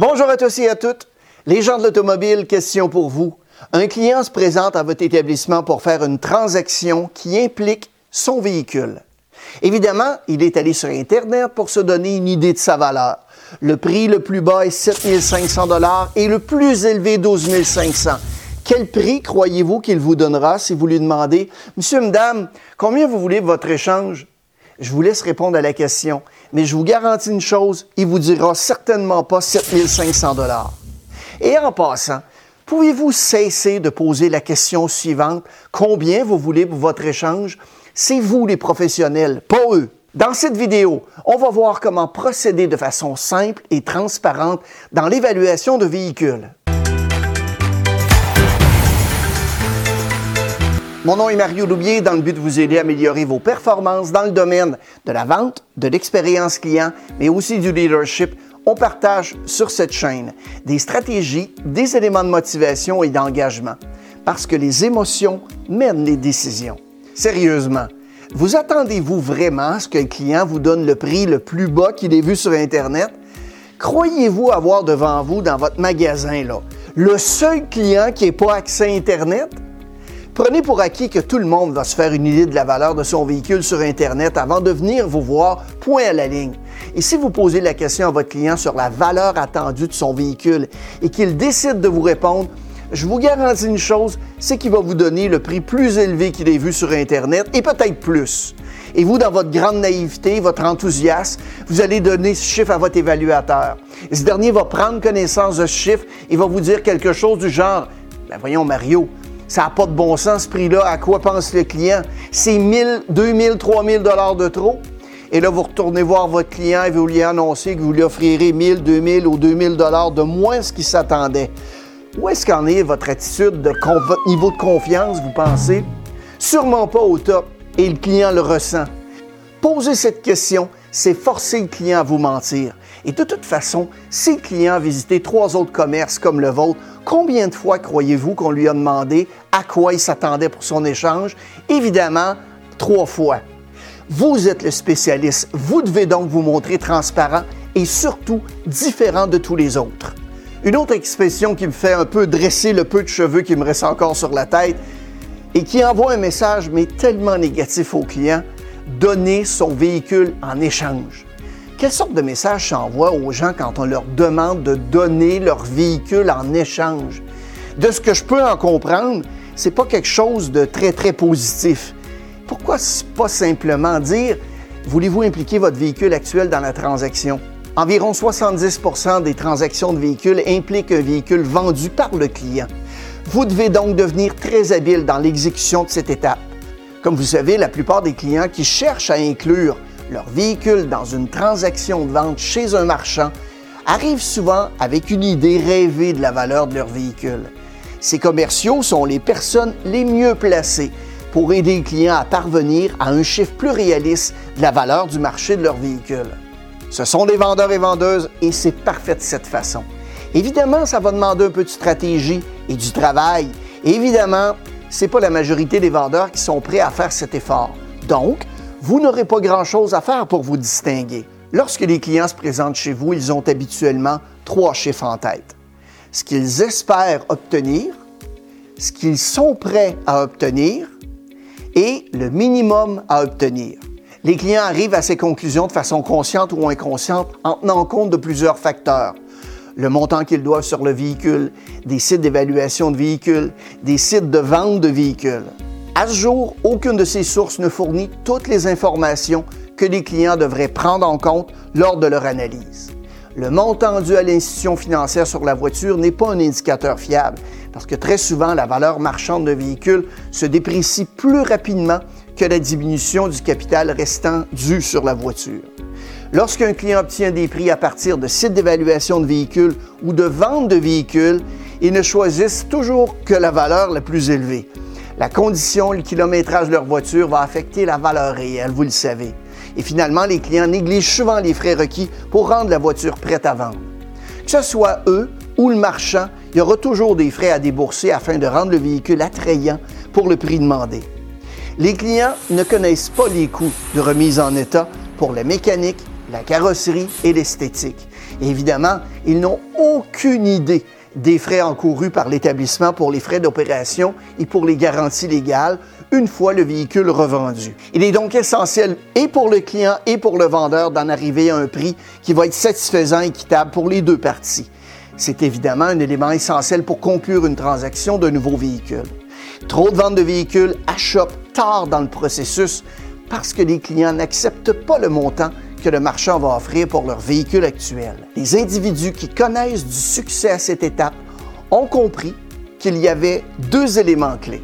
Bonjour à tous et à toutes. Les gens de l'automobile, question pour vous. Un client se présente à votre établissement pour faire une transaction qui implique son véhicule. Évidemment, il est allé sur Internet pour se donner une idée de sa valeur. Le prix le plus bas est 7 500 et le plus élevé 12 500. Quel prix croyez-vous qu'il vous donnera si vous lui demandez, Monsieur, Madame, combien vous voulez votre échange? Je vous laisse répondre à la question, mais je vous garantis une chose, il vous dira certainement pas 7 500 Et en passant, pouvez-vous cesser de poser la question suivante, combien vous voulez pour votre échange? C'est vous les professionnels, pas eux. Dans cette vidéo, on va voir comment procéder de façon simple et transparente dans l'évaluation de véhicules. Mon nom est Mario Loubier dans le but de vous aider à améliorer vos performances dans le domaine de la vente, de l'expérience client, mais aussi du leadership. On partage sur cette chaîne des stratégies, des éléments de motivation et d'engagement parce que les émotions mènent les décisions. Sérieusement, vous attendez-vous vraiment à ce qu'un client vous donne le prix le plus bas qu'il ait vu sur Internet? Croyez-vous avoir devant vous dans votre magasin là, le seul client qui n'ait pas accès à Internet? Prenez pour acquis que tout le monde va se faire une idée de la valeur de son véhicule sur Internet avant de venir vous voir point à la ligne. Et si vous posez la question à votre client sur la valeur attendue de son véhicule et qu'il décide de vous répondre, je vous garantis une chose, c'est qu'il va vous donner le prix plus élevé qu'il ait vu sur Internet et peut-être plus. Et vous, dans votre grande naïveté, votre enthousiasme, vous allez donner ce chiffre à votre évaluateur. Ce dernier va prendre connaissance de ce chiffre et va vous dire quelque chose du genre, ben voyons Mario, ça n'a pas de bon sens, ce prix-là. À quoi pense le client? C'est 1000, 2000, 3000 dollars de trop. Et là, vous retournez voir votre client et vous lui annoncez que vous lui offrirez 1000, 2000 ou 2000 dollars de moins ce qu'il s'attendait. Où est-ce qu'en est votre attitude, de votre niveau de confiance, vous pensez? Sûrement pas au top et le client le ressent. Posez cette question, c'est forcer le client à vous mentir. Et de toute façon, si le client a visité trois autres commerces comme le vôtre, combien de fois croyez-vous qu'on lui a demandé à quoi il s'attendait pour son échange? Évidemment, trois fois. Vous êtes le spécialiste. Vous devez donc vous montrer transparent et surtout différent de tous les autres. Une autre expression qui me fait un peu dresser le peu de cheveux qui me reste encore sur la tête et qui envoie un message mais tellement négatif au client, donner son véhicule en échange. Quelle sorte de message s'envoie aux gens quand on leur demande de donner leur véhicule en échange? De ce que je peux en comprendre, c'est pas quelque chose de très, très positif. Pourquoi pas simplement dire voulez-vous impliquer votre véhicule actuel dans la transaction? Environ 70% des transactions de véhicules impliquent un véhicule vendu par le client. Vous devez donc devenir très habile dans l'exécution de cette étape. Comme vous savez, la plupart des clients qui cherchent à inclure leur véhicule dans une transaction de vente chez un marchand arrivent souvent avec une idée rêvée de la valeur de leur véhicule. Ces commerciaux sont les personnes les mieux placées pour aider les clients à parvenir à un chiffre plus réaliste de la valeur du marché de leur véhicule. Ce sont des vendeurs et vendeuses et c'est parfait de cette façon. Évidemment, ça va demander un peu de stratégie et du travail. évidemment, ce n'est pas la majorité des vendeurs qui sont prêts à faire cet effort. Donc, vous n'aurez pas grand-chose à faire pour vous distinguer. Lorsque les clients se présentent chez vous, ils ont habituellement trois chiffres en tête. Ce qu'ils espèrent obtenir, ce qu'ils sont prêts à obtenir et le minimum à obtenir. Les clients arrivent à ces conclusions de façon consciente ou inconsciente en tenant compte de plusieurs facteurs. Le montant qu'ils doivent sur le véhicule, des sites d'évaluation de véhicules, des sites de vente de véhicules. À ce jour, aucune de ces sources ne fournit toutes les informations que les clients devraient prendre en compte lors de leur analyse. Le montant dû à l'institution financière sur la voiture n'est pas un indicateur fiable parce que très souvent, la valeur marchande d'un véhicule se déprécie plus rapidement que la diminution du capital restant dû sur la voiture. Lorsqu'un client obtient des prix à partir de sites d'évaluation de véhicules ou de vente de véhicules, ils ne choisissent toujours que la valeur la plus élevée. La condition, le kilométrage de leur voiture va affecter la valeur réelle, vous le savez. Et finalement, les clients négligent souvent les frais requis pour rendre la voiture prête à vendre. Que ce soit eux ou le marchand, il y aura toujours des frais à débourser afin de rendre le véhicule attrayant pour le prix demandé. Les clients ne connaissent pas les coûts de remise en état pour la mécanique, la carrosserie et l'esthétique. Évidemment, ils n'ont aucune idée des frais encourus par l'établissement pour les frais d'opération et pour les garanties légales une fois le véhicule revendu. Il est donc essentiel et pour le client et pour le vendeur d'en arriver à un prix qui va être satisfaisant et équitable pour les deux parties. C'est évidemment un élément essentiel pour conclure une transaction d'un nouveau véhicule. Trop de ventes de véhicules achoppent tard dans le processus parce que les clients n'acceptent pas le montant que le marchand va offrir pour leur véhicule actuel. Les individus qui connaissent du succès à cette étape ont compris qu'il y avait deux éléments clés.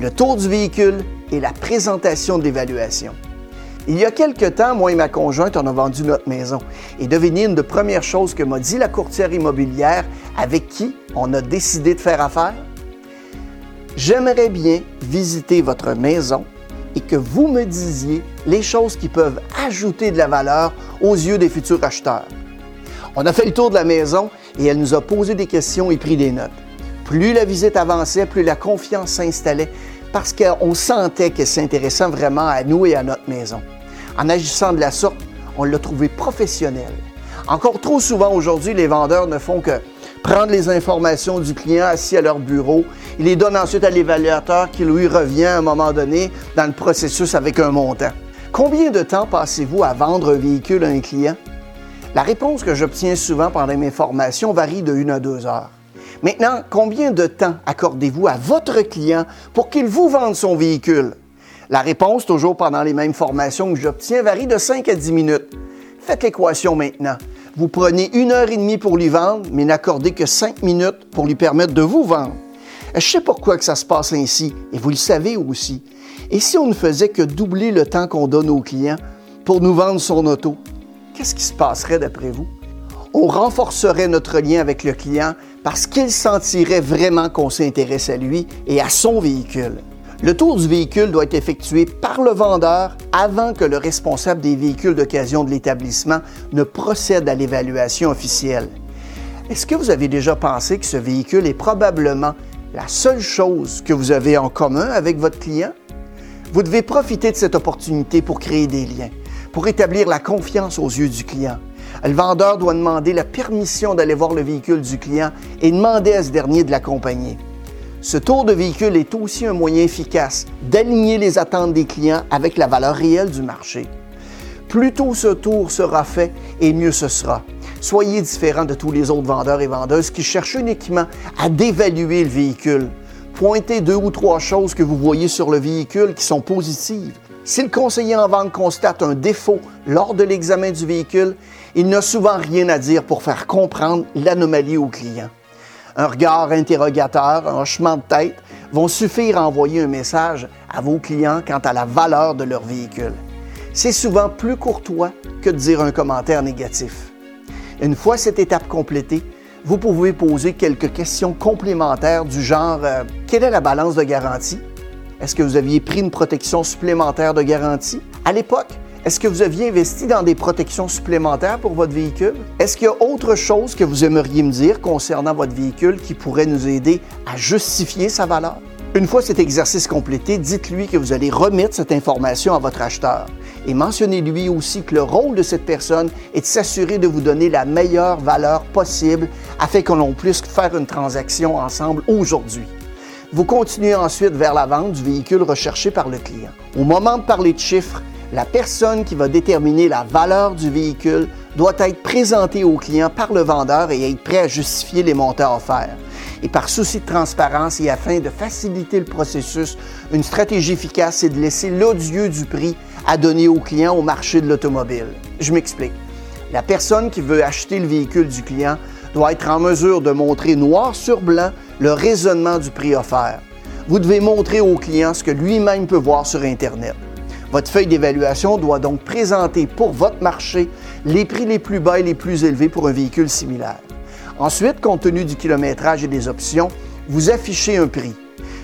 Le tour du véhicule et la présentation de l'évaluation. Il y a quelque temps, moi et ma conjointe, on a vendu notre maison. Et devinez une des premières choses que m'a dit la courtière immobilière avec qui on a décidé de faire affaire? J'aimerais bien visiter votre maison et que vous me disiez les choses qui peuvent ajouter de la valeur aux yeux des futurs acheteurs. On a fait le tour de la maison et elle nous a posé des questions et pris des notes. Plus la visite avançait, plus la confiance s'installait parce qu'on sentait qu'elle s'intéressait vraiment à nous et à notre maison. En agissant de la sorte, on l'a trouvé professionnel. Encore trop souvent aujourd'hui, les vendeurs ne font que prendre les informations du client assis à leur bureau. Il les donne ensuite à l'évaluateur qui lui revient à un moment donné dans le processus avec un montant. Combien de temps passez-vous à vendre un véhicule à un client? La réponse que j'obtiens souvent pendant mes formations varie de une à deux heures. Maintenant, combien de temps accordez-vous à votre client pour qu'il vous vende son véhicule? La réponse, toujours pendant les mêmes formations que j'obtiens, varie de 5 à 10 minutes. Faites l'équation maintenant. Vous prenez une heure et demie pour lui vendre, mais n'accordez que cinq minutes pour lui permettre de vous vendre. Je sais pourquoi que ça se passe ainsi, et vous le savez aussi. Et si on ne faisait que doubler le temps qu'on donne aux clients pour nous vendre son auto, qu'est-ce qui se passerait d'après vous? On renforcerait notre lien avec le client parce qu'il sentirait vraiment qu'on s'intéresse à lui et à son véhicule. Le tour du véhicule doit être effectué par le vendeur avant que le responsable des véhicules d'occasion de l'établissement ne procède à l'évaluation officielle. Est-ce que vous avez déjà pensé que ce véhicule est probablement la seule chose que vous avez en commun avec votre client? Vous devez profiter de cette opportunité pour créer des liens, pour établir la confiance aux yeux du client. Le vendeur doit demander la permission d'aller voir le véhicule du client et demander à ce dernier de l'accompagner. Ce tour de véhicule est aussi un moyen efficace d'aligner les attentes des clients avec la valeur réelle du marché. Plus tôt ce tour sera fait et mieux ce sera. Soyez différent de tous les autres vendeurs et vendeuses qui cherchent uniquement à dévaluer le véhicule. Pointez deux ou trois choses que vous voyez sur le véhicule qui sont positives. Si le conseiller en vente constate un défaut lors de l'examen du véhicule, il n'a souvent rien à dire pour faire comprendre l'anomalie au client un regard interrogateur, un hochement de tête vont suffire à envoyer un message à vos clients quant à la valeur de leur véhicule. C'est souvent plus courtois que de dire un commentaire négatif. Une fois cette étape complétée, vous pouvez poser quelques questions complémentaires du genre euh, quelle est la balance de garantie? Est-ce que vous aviez pris une protection supplémentaire de garantie À l'époque, est-ce que vous aviez investi dans des protections supplémentaires pour votre véhicule? Est-ce qu'il y a autre chose que vous aimeriez me dire concernant votre véhicule qui pourrait nous aider à justifier sa valeur? Une fois cet exercice complété, dites-lui que vous allez remettre cette information à votre acheteur et mentionnez-lui aussi que le rôle de cette personne est de s'assurer de vous donner la meilleure valeur possible afin que l'on puisse faire une transaction ensemble aujourd'hui. Vous continuez ensuite vers la vente du véhicule recherché par le client. Au moment de parler de chiffres, la personne qui va déterminer la valeur du véhicule doit être présentée au client par le vendeur et être prêt à justifier les montants offerts. Et par souci de transparence et afin de faciliter le processus, une stratégie efficace est de laisser l'odieux du prix à donner au client au marché de l'automobile. Je m'explique. La personne qui veut acheter le véhicule du client doit être en mesure de montrer noir sur blanc le raisonnement du prix offert. Vous devez montrer au client ce que lui-même peut voir sur Internet. Votre feuille d'évaluation doit donc présenter pour votre marché les prix les plus bas et les plus élevés pour un véhicule similaire. Ensuite, compte tenu du kilométrage et des options, vous affichez un prix.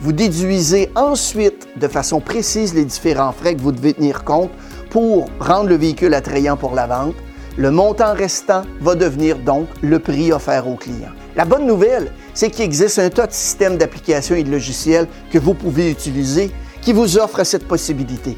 Vous déduisez ensuite de façon précise les différents frais que vous devez tenir compte pour rendre le véhicule attrayant pour la vente. Le montant restant va devenir donc le prix offert au client. La bonne nouvelle, c'est qu'il existe un tas de systèmes d'applications et de logiciels que vous pouvez utiliser qui vous offrent cette possibilité.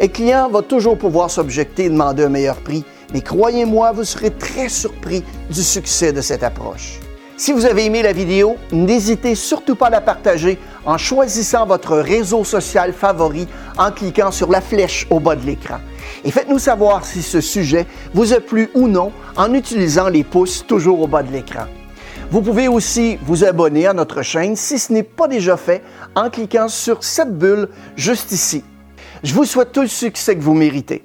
Un client va toujours pouvoir s'objecter et demander un meilleur prix, mais croyez-moi, vous serez très surpris du succès de cette approche. Si vous avez aimé la vidéo, n'hésitez surtout pas à la partager en choisissant votre réseau social favori en cliquant sur la flèche au bas de l'écran. Et faites-nous savoir si ce sujet vous a plu ou non en utilisant les pouces toujours au bas de l'écran. Vous pouvez aussi vous abonner à notre chaîne si ce n'est pas déjà fait en cliquant sur cette bulle juste ici. Je vous souhaite tout le succès que vous méritez.